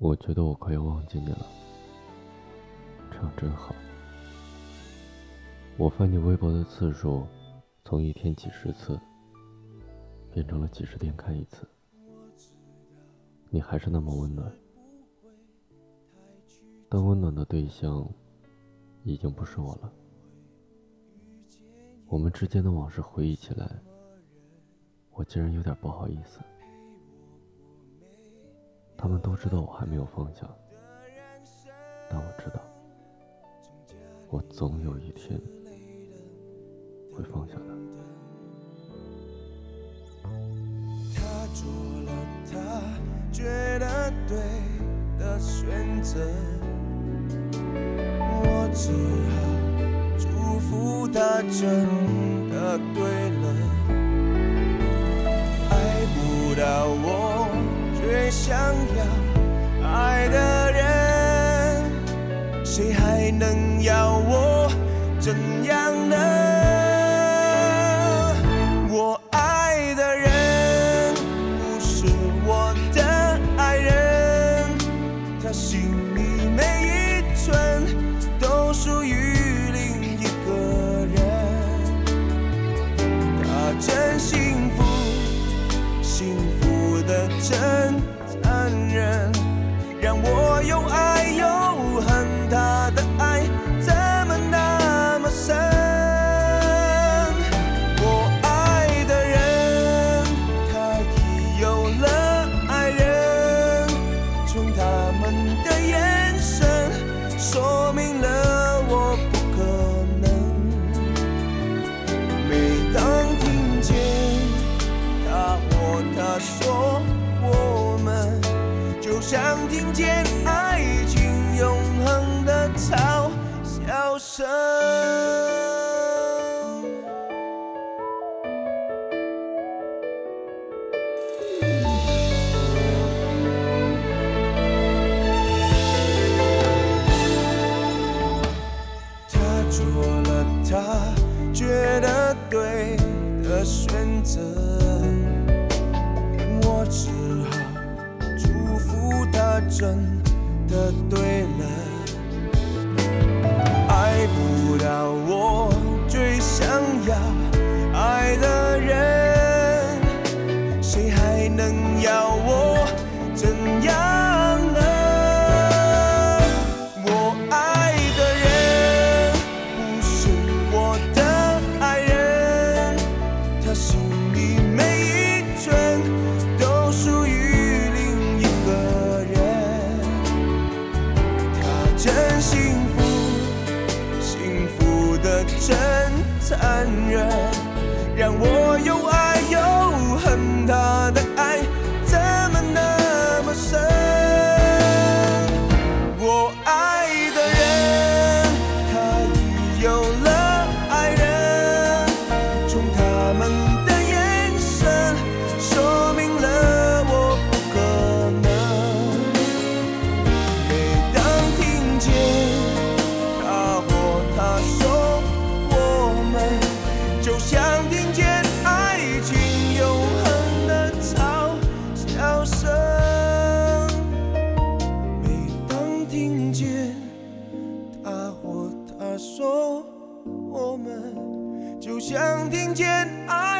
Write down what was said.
我觉得我快要忘记你了，这样真好。我翻你微博的次数，从一天几十次，变成了几十天看一次。你还是那么温暖，但温暖的对象已经不是我了。我们之间的往事回忆起来，我竟然有点不好意思。他们都知道我还没有放下，但我知道，我总有一天会放下的。他做了他觉得对的选择，我只好他真的对了，爱不到我。最想要爱的人，谁还能要我怎样呢？就像听见爱情永恒的嘲笑声。他做了他觉得对的选择，真的对了，爱不到我最想要爱的人，谁还能要我？真残忍，让我又爱又恨。他的爱怎么那么深？我爱的人，他已有了爱人，从他不想听见爱。